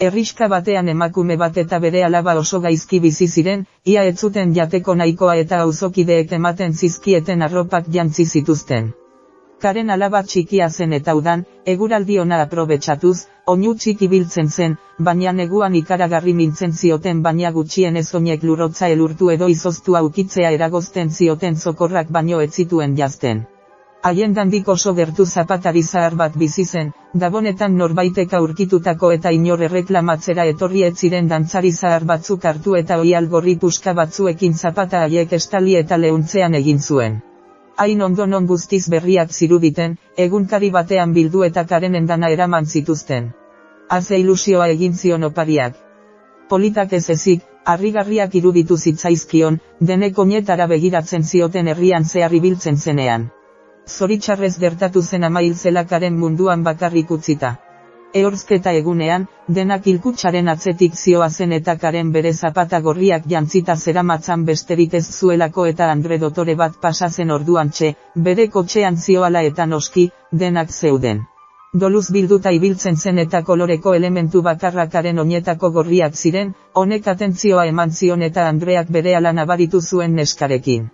Herriska batean emakume bat eta bere alaba oso gaizki bizi ziren, ia ez zuten jateko nahikoa eta auzokideek ematen zizkieten arropak jantzi zituzten. Karen alaba txikia zen eta udan, eguraldi ona aprobetsatuz, oinu txiki biltzen zen, baina neguan ikaragarri mintzen zioten baina gutxien ez oinek lurotza elurtu edo izoztu aukitzea eragozten zioten zokorrak baino ez zituen jazten. Haien dandik oso gertu zapatari zahar bat bizi zen, dabonetan norbaitek aurkitutako eta inor erreklamatzera etorri ez ziren dantzari zahar batzuk hartu eta oi algorri puska batzuekin zapata haiek estali eta leuntzean egin zuen. Hain ondo non guztiz berriak ziruditen, egunkari batean bildu eta karen endana eraman zituzten. Haze ilusioa egin zion opariak. Politak ez ezik, harrigarriak iruditu zitzaizkion, denek oinetara begiratzen zioten herrian zehar ibiltzen zenean zoritxarrez gertatu zen amail zelakaren munduan bakarrik utzita. Eorzketa egunean, denak ilkutsaren atzetik zioa zen eta karen bere zapata gorriak jantzita zeramatzan besterik ez zuelako eta Andre dotore bat pasazen orduan txe, bere kotxean zioala eta noski, denak zeuden. Doluz bilduta ibiltzen zen eta koloreko elementu bakarrakaren oinetako gorriak ziren, honek atentzioa eman zion eta Andreak bere ala nabaritu zuen neskarekin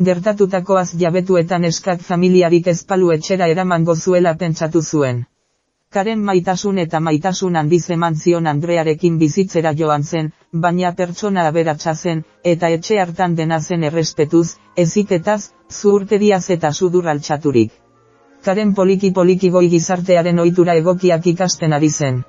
gertatutakoaz jabetuetan eskak familiarik ezpalu etxera eramango zuela pentsatu zuen. Karen maitasun eta maitasun handiz eman zion Andrearekin bizitzera joan zen, baina pertsona aberatsa zen, eta etxe hartan dena zen errespetuz, eziketaz, zuurteriaz eta sudur altxaturik. Karen poliki poliki goi gizartearen ohitura egokiak ikasten ari zen.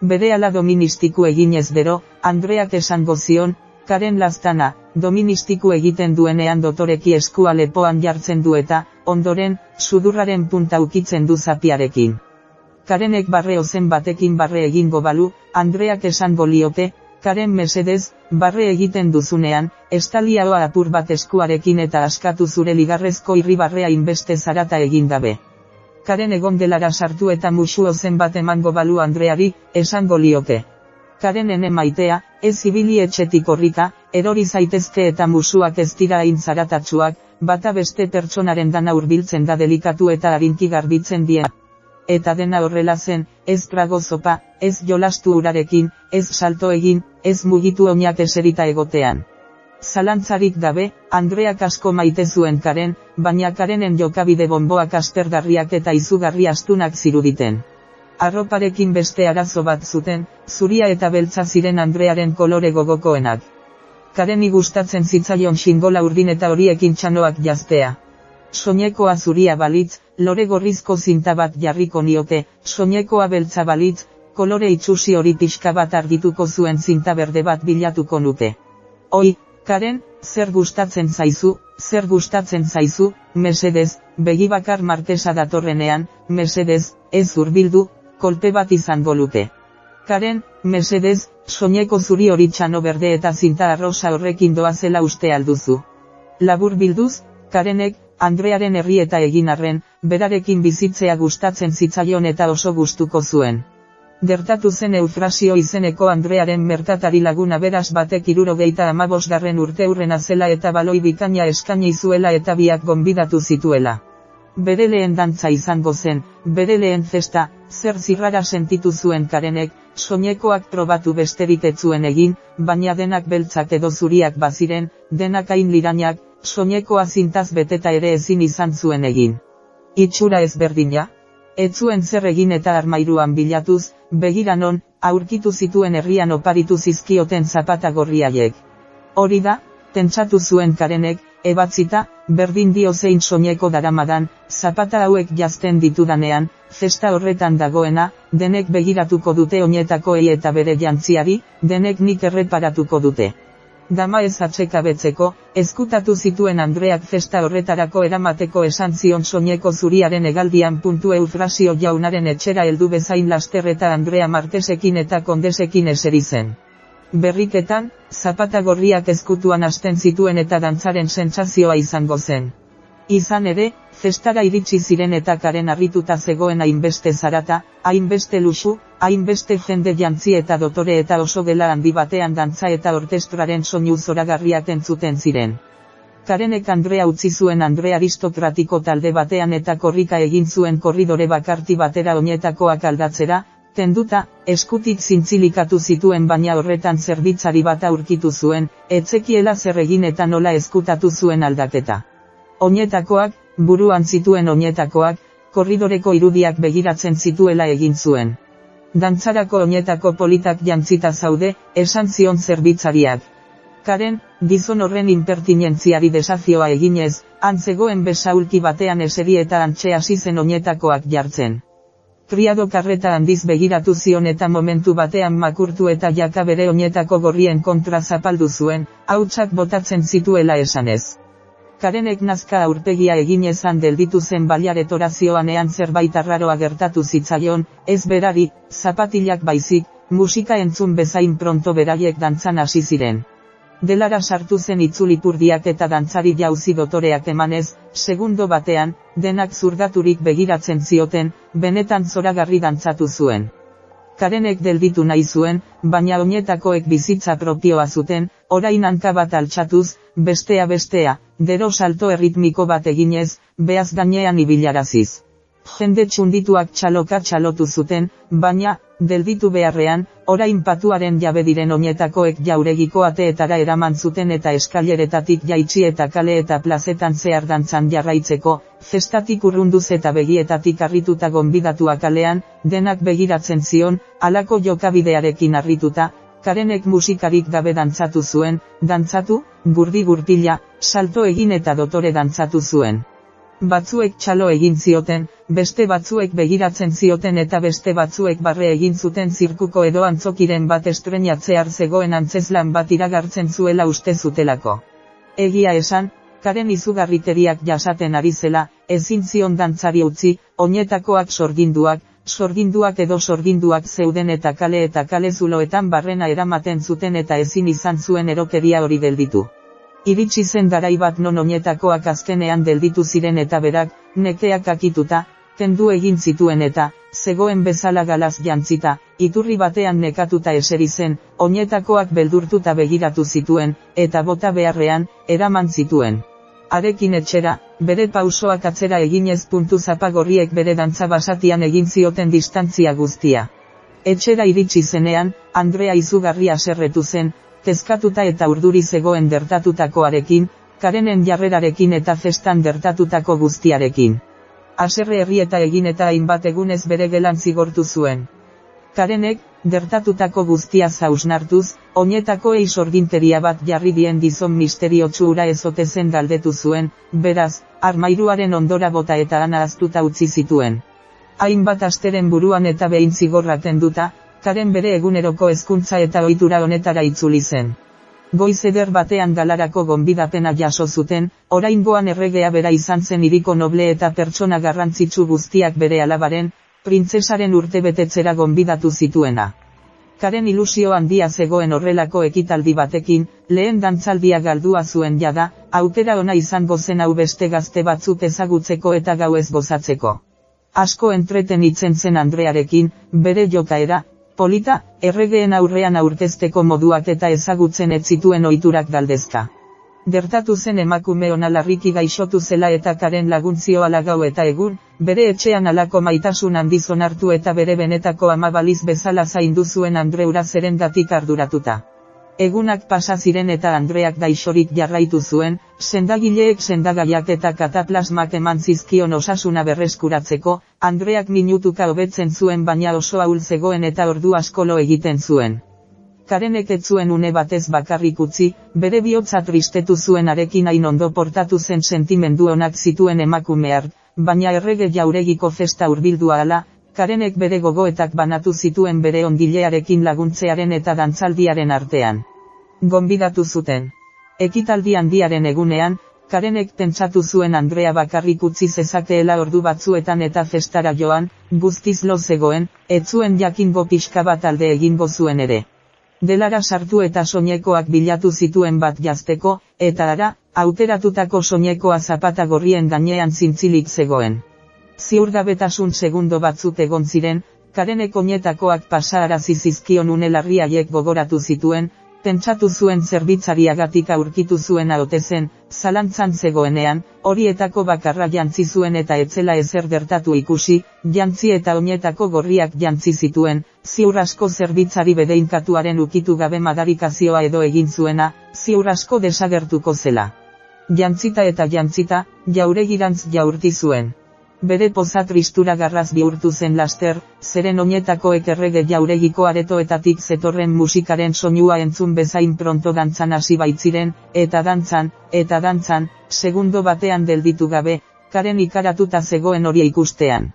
Bere ala doministiku eginez dero, Andreak esango zion, Karen lastana, doministiku egiten duenean dotoreki eskua lepoan jartzen du eta, ondoren, sudurraren punta ukitzen du zapiarekin. Karenek barre ozen batekin barre egingo balu, Andreak esan boliote, Karen mesedez, barre egiten duzunean, estaliaoa apur bat eskuarekin eta askatu zure ligarrezko irribarrea inbeste zarata egin dabe. Karen egon delara sartu eta musu ozen bat emango balu Andreari, esan boliote. Karen ene maitea, ez zibili etxetik horrika, erori zaitezke eta musuak ez dira hain bata beste pertsonaren dana hurbiltzen da delikatu eta harinki garbitzen die. Eta dena horrela zen, ez trago zopa, ez jolastu urarekin, ez salto egin, ez mugitu oinak eserita egotean. Zalantzarik dabe, Andreak asko maite zuen karen, baina karenen jokabide bonboak astergarriak eta izugarri astunak ziruditen arroparekin beste arazo bat zuten, zuria eta beltza ziren Andrearen kolore gogokoenak. Kareni gustatzen zitzaion xingola urdin eta horiekin txanoak jaztea. Soinekoa zuria balitz, lore gorrizko zinta bat jarriko nioke, soinekoa beltza balitz, kolore itxusi hori pixka bat argituko zuen zinta berde bat bilatuko nuke. Oi, Karen, zer gustatzen zaizu, zer gustatzen zaizu, mesedez, begibakar martesa datorrenean, mesedez, ez urbildu, kolpe bat izango luke. Karen, mesedez, soineko zuri hori txano berde eta zinta arrosa horrekin doazela uste alduzu. Labur bilduz, Karenek, Andrearen herri eta egin arren, berarekin bizitzea gustatzen zitzaion eta oso gustuko zuen. Gertatu zen eufrasio izeneko Andrearen merkatari laguna beraz batek irurogeita amabosgarren urte urrena zela eta baloi bikaina eskaini zuela eta biak gonbidatu zituela. Bere lehen dantza izango zen, bere lehen zesta, zer zirrara sentitu zuen karenek, soinekoak probatu besterik zuen egin, baina denak beltzak edo zuriak baziren, denak hain lirainak, soinekoa zintaz beteta ere ezin izan zuen egin. Itxura ezberdina? Ez zuen zer egin eta armairuan bilatuz, begira non, aurkitu zituen herrian oparitu zizkioten zapata gorriaiek. Hori da, tentsatu zuen karenek, ebatzita, berdin dio zein soineko daramadan, zapata hauek jazten ditudanean, festa horretan dagoena, denek begiratuko dute oinetako ei eta bere jantziari, denek nik erreparatuko dute. Dama ez atsekabetzeko, ezkutatu zituen Andreak festa horretarako eramateko esan zion soineko zuriaren egaldian puntu eufrasio jaunaren etxera heldu bezain lasterreta Andrea Martesekin eta Kondesekin eseri zen. Berriketan, zapata gorriak ezkutuan hasten zituen eta dantzaren sentsazioa izango zen. Izan ere, festara iritsi ziren eta karen harrituta zegoen hainbeste zarata, hainbeste lusu, hainbeste jende jantzi eta dotore eta oso gela handi batean dantza eta orkestraren soinu zoragarriak entzuten ziren. Karenek Andrea utzi zuen Andre aristokratiko talde batean eta korrika egin zuen korridore bakarti batera oinetakoak aldatzera, tenduta, eskutik zintzilikatu zituen baina horretan zerbitzari bat aurkitu zuen, etzekiela zer egin eta nola eskutatu zuen aldaketa. Oinetakoak, buruan zituen oinetakoak, korridoreko irudiak begiratzen zituela egin zuen. Dantzarako oinetako politak jantzita zaude, esan zion zerbitzariak. Karen, gizon horren impertinentziari desazioa eginez, antzegoen besaulki batean eseri eta antxe hasi zen oinetakoak jartzen. Kriado karreta handiz begiratu zion eta momentu batean makurtu eta jaka bere oinetako gorrien kontra zapaldu zuen, hautsak botatzen zituela esanez. Karenek nazka aurpegia egin ezan delditu zen baliaretorazioan ean zerbait arraroa gertatu zitzaion, ez berari, zapatilak baizik, musika entzun bezain pronto beraiek dantzan hasi ziren. Delara sartu zen itzulipurdiak eta dantzari jauzi dotoreak emanez, segundo batean, denak zurgaturik begiratzen zioten, benetan zoragarri dantzatu zuen. Karenek delditu nahi zuen, baina oinetakoek bizitza propioa zuten, orain hanka bat altxatuz, bestea bestea, dero salto erritmiko bat eginez, behaz gainean ibilaraziz. Jende txundituak txaloka txalotu zuten, baina, delditu beharrean, orain patuaren jabe diren oinetakoek jauregiko ateetara eraman zuten eta eskaileretatik jaitsi eta kale eta plazetan zehar dantzan jarraitzeko, festatik urrunduz eta begietatik arrituta gonbidatuak kalean, denak begiratzen zion, alako jokabidearekin arrituta, karenek musikarik gabe dantzatu zuen, dantzatu, gurdi gurtila, salto egin eta dotore dantzatu zuen. Batzuek txalo egin zioten, beste batzuek begiratzen zioten eta beste batzuek barre egin zuten zirkuko edo antzokiren bat estrenatzear zegoen antzeslan bat iragartzen zuela uste zutelako. Egia esan, karen izugarriteriak jasaten ari zela, ezin zion dantzari utzi, oinetakoak sorginduak, sorginduak edo sorginduak zeuden eta kale eta kale zuloetan barrena eramaten zuten eta ezin izan zuen erokeria hori delditu. Iritsi zen garai bat non oinetakoak azkenean delditu ziren eta berak, nekeak akituta, tendu egin zituen eta, zegoen bezala galaz jantzita, iturri batean nekatuta eseri zen, oinetakoak beldurtuta begiratu zituen, eta bota beharrean, eraman zituen arekin etxera, bere pausoak atzera eginez puntu zapagorriek bere dantza basatian egin zioten distantzia guztia. Etxera iritsi zenean, Andrea izugarri aserretu zen, tezkatuta eta urduri zegoen dertatutakoarekin, karenen jarrerarekin eta festan dertatutako guztiarekin. Aserre herri eta egin eta hainbat egunez bere gelan zigortu zuen. Karenek, dertatutako guztia zausnartuz, oinetako eisorginteria bat jarri dien gizon misterio txura ezote zen galdetu zuen, beraz, armairuaren ondora bota eta ana aztuta utzi zituen. Hainbat asteren buruan eta behin zigorraten duta, karen bere eguneroko hezkuntza eta ohitura honetara itzuli zen. Goiz eder batean galarako gonbidapena jaso zuten, oraingoan erregea bera izan zen iriko noble eta pertsona garrantzitsu guztiak bere alabaren, printzesaren urte betetzera gonbidatu zituena. Karen ilusio handia zegoen horrelako ekitaldi batekin, lehen dantzaldia galdua zuen jada, aukera ona izango zen hau beste gazte batzuk ezagutzeko eta gau ez gozatzeko. Asko entreten itzen zen Andrearekin, bere jokaera, polita, erregeen aurrean aurkezteko moduak eta ezagutzen ez zituen ohiturak galdezka. Gertatu zen emakume ona larriki gaixotu zela eta karen laguntzio alagau eta egun, bere etxean alako maitasun handiz onartu eta bere benetako amabaliz bezala zaindu zuen Andreura zerendatik arduratuta. Egunak pasa ziren eta Andreak gaixorik jarraitu zuen, sendagileek sendagaiak eta kataplasmak eman zizkion osasuna berreskuratzeko, Andreak minutuka hobetzen zuen baina oso ahul zegoen eta ordu askolo egiten zuen. Karenek ez zuen une batez bakarrik utzi, bere bihotza tristetu zuen arekin hain ondo portatu zen sentimendu onak zituen emakumear, baina errege jauregiko festa urbildu ala, karenek bere gogoetak banatu zituen bere ondilearekin laguntzearen eta dantzaldiaren artean. Gonbidatu zuten. Ekitaldi handiaren egunean, karenek pentsatu zuen Andrea bakarrik utzi zezakeela ordu batzuetan eta festara joan, guztiz lo zegoen, ez zuen jakingo pixka bat alde egingo zuen ere delara sartu eta soinekoak bilatu zituen bat jazteko, eta ara, auteratutako soinekoa zapata gorrien gainean zintzilik zegoen. Ziurgabetasun segundo batzut egon ziren, karenek oinetakoak pasa arazizizkion unelarriaiek gogoratu zituen, pentsatu zuen zerbitzariagatik aurkitu zuena ote zen, zalantzan zegoenean, horietako bakarra jantzi zuen eta etzela ezer gertatu ikusi, jantzi eta oinetako gorriak jantzi zituen, ziur asko zerbitzari bedeinkatuaren ukitu gabe madarikazioa edo egin zuena, ziur asko desagertuko zela. Jantzita eta jantzita, jauregirantz jaurti zuen bere poza tristura garraz bihurtu zen laster, zeren oinetako ekerrege jauregiko aretoetatik zetorren musikaren soinua entzun bezain pronto dantzan hasi baitziren, eta dantzan, eta dantzan, segundo batean delditu gabe, karen ikaratuta zegoen hori ikustean.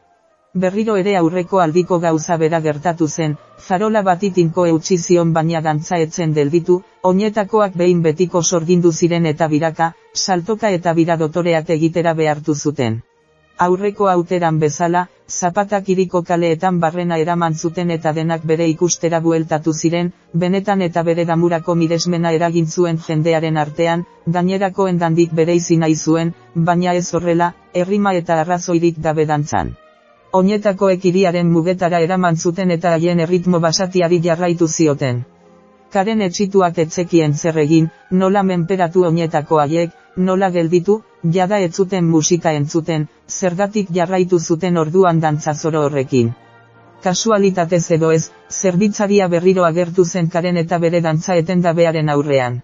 Berriro ere aurreko aldiko gauza bera gertatu zen, zarola batitinko eutxizion baina dantza etzen delditu, oinetakoak behin betiko sorgindu ziren eta biraka, saltoka eta biradotoreak egitera behartu zuten aurreko auteran bezala, zapatak iriko kaleetan barrena eraman zuten eta denak bere ikustera bueltatu ziren, benetan eta bere damurako miresmena eragin zuen jendearen artean, gainerako endandik bere izina zuen, baina ez horrela, errima eta arrazoirik gabe dantzan. Oinetako ekiriaren mugetara eraman zuten eta haien erritmo basatiari jarraitu zioten. Karen etxituak etzekien zer egin, nola menperatu oinetako haiek, nola gelditu, jada ez zuten musika entzuten, zergatik jarraitu zuten orduan dantzazoro horrekin. Kasualitatez edo ez, zerbitzaria berriro agertu zen karen eta bere dantza etendabearen aurrean.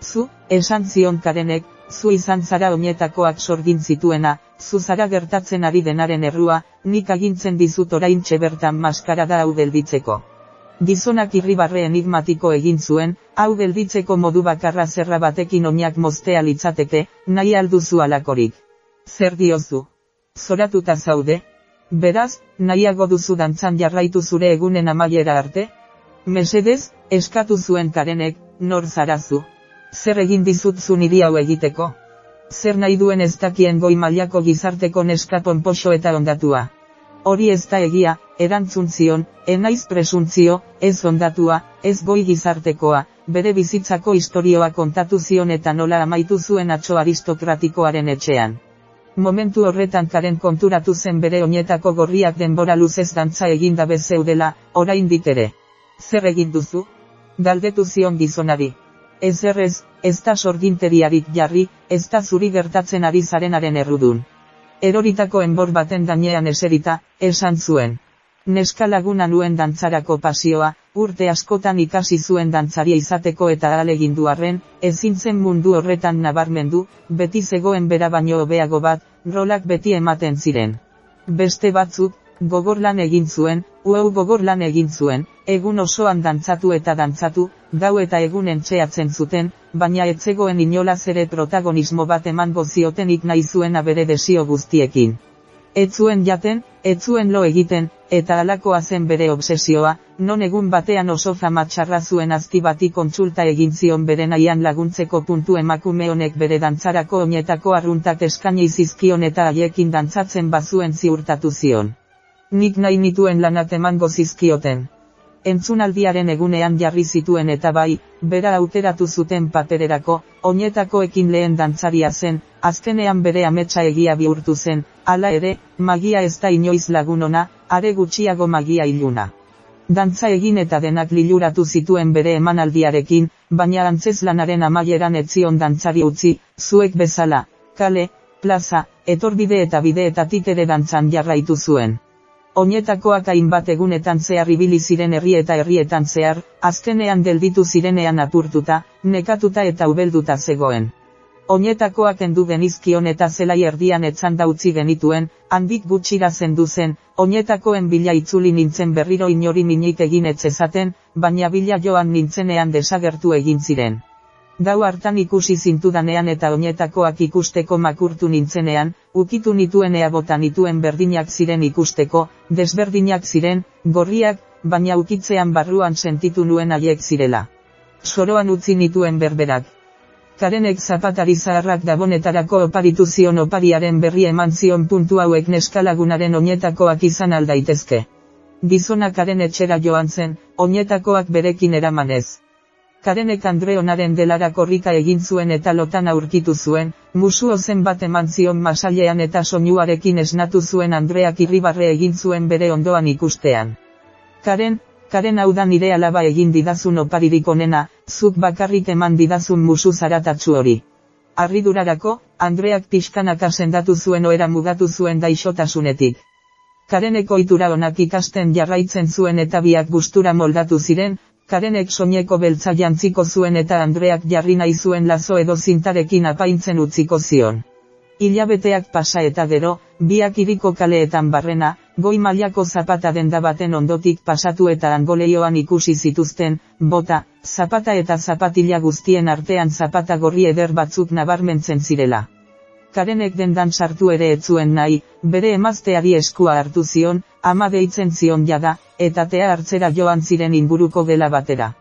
Zu, esan zion karenek, zu izan zara oinetakoak sorgin zituena, zu zara gertatzen ari denaren errua, nik agintzen dizut orain bertan maskara da hau gelditzeko. Gizonak irribarre enigmatiko egin zuen, hau gelditzeko modu bakarra zerra batekin oinak moztea litzateke, nahi alduzu alakorik. Zer diozu? Zoratuta zaude? Beraz, nahiago duzu dantzan jarraitu zure egunen amaiera arte? Mesedez, eskatu zuen karenek, nor zarazu. Zer egin dizut zu hau egiteko? Zer nahi duen ez dakien goi mailako gizarteko neskapon poso eta ondatua? Hori ez da egia, erantzun zion, enaiz presuntzio, ez ondatua, ez goi gizartekoa, bere bizitzako historioa kontatu zion eta nola amaitu zuen atxo aristokratikoaren etxean. Momentu horretan karen konturatu zen bere oinetako gorriak denbora luzez dantza eginda bezeudela, orain ere. Zer egin duzu? Galdetu zion gizonari. Ez errez, ez da sorginteriarik jarri, ez da zuri gertatzen ari zarenaren errudun eroritako enbor baten gainean eserita, esan zuen. Neska laguna nuen dantzarako pasioa, urte askotan ikasi zuen dantzaria izateko eta alegindu arren, ezin zen mundu horretan nabarmendu, beti zegoen bera baino hobeago bat, rolak beti ematen ziren. Beste batzuk, gogor lan egin zuen, uau gogor lan egin zuen, egun osoan dantzatu eta dantzatu, gau eta egun entxeatzen zuten, baina etzegoen inolaz ere protagonismo bat emango ziotenik nahi zuen abere desio guztiekin. Ez zuen jaten, ez zuen lo egiten, eta alakoa zen bere obsesioa, non egun batean oso famatxarra zuen azti bati kontsulta egin zion bere nahian laguntzeko puntu emakume honek bere dantzarako oinetako arruntak eskaini zizkion eta haiekin dantzatzen bazuen ziurtatu zion. Nik nahi nituen lanat emango zizkioten. Entzunaldiaren egunean jarri zituen eta bai, bera auteratu zuten papererako, oinetako ekin lehen dantzaria zen, azkenean bere ametsa egia bihurtu zen, hala ere, magia ez da inoiz lagunona, are gutxiago magia iluna. Dantza egin eta denak liluratu zituen bere emanaldiarekin, baina antzez lanaren amaieran etzion dantzari utzi, zuek bezala, kale, plaza, etorbide eta bideetatik ere dantzan jarraitu zuen. Oinetakoak hainbat egunetan zehar ibili ziren herri eta herrietan zehar, azkenean delditu zirenean apurtuta, nekatuta eta ubelduta zegoen. Oinetakoak endu genizkion eta zelai erdian etzan dautzi genituen, handik gutxira zendu zen, oinetakoen bila itzuli nintzen berriro inori minik egin etzezaten, baina bila joan nintzenean desagertu egin ziren. Gau hartan ikusi zintudanean eta oinetakoak ikusteko makurtu nintzenean, ukitu nituenea bota nituen berdinak ziren ikusteko, desberdinak ziren, gorriak, baina ukitzean barruan sentitu nuen haiek zirela. Soroan utzi nituen berberak. Karenek zapatari zaharrak dabonetarako oparitu zion opariaren berri eman zion puntu hauek neskalagunaren oinetakoak izan aldaitezke. Gizonak karen etxera joan zen, oinetakoak berekin eramanez. Karenek Andreonaren delara korrika egin zuen eta lotan aurkitu zuen, musu ozen bat eman zion masailean eta soinuarekin esnatu zuen Andreak irribarre egin zuen bere ondoan ikustean. Karen, Karen hau da nire alaba egin didazun oparirik onena, zuk bakarrik eman didazun musu zaratatsu hori. Arridurarako, Andreak pixkanaka sendatu zuen oera mugatu zuen daixotasunetik. Karenek ohitura onak ikasten jarraitzen zuen eta biak gustura moldatu ziren, Karenek soineko beltza jantziko zuen eta Andreak jarri nahi zuen lazo edo zintarekin apaintzen utziko zion. Ilabeteak pasa eta gero, biak iriko kaleetan barrena, goi mailako zapata denda baten ondotik pasatu eta angoleioan ikusi zituzten, bota, zapata eta zapatila guztien artean zapata gorri eder batzuk nabarmentzen zirela. Karenek dendan sartu ere etzuen nahi, bere emazteari eskua hartu zion, ama deitzen zion jada, eta tea hartzera joan ziren inguruko gela batera.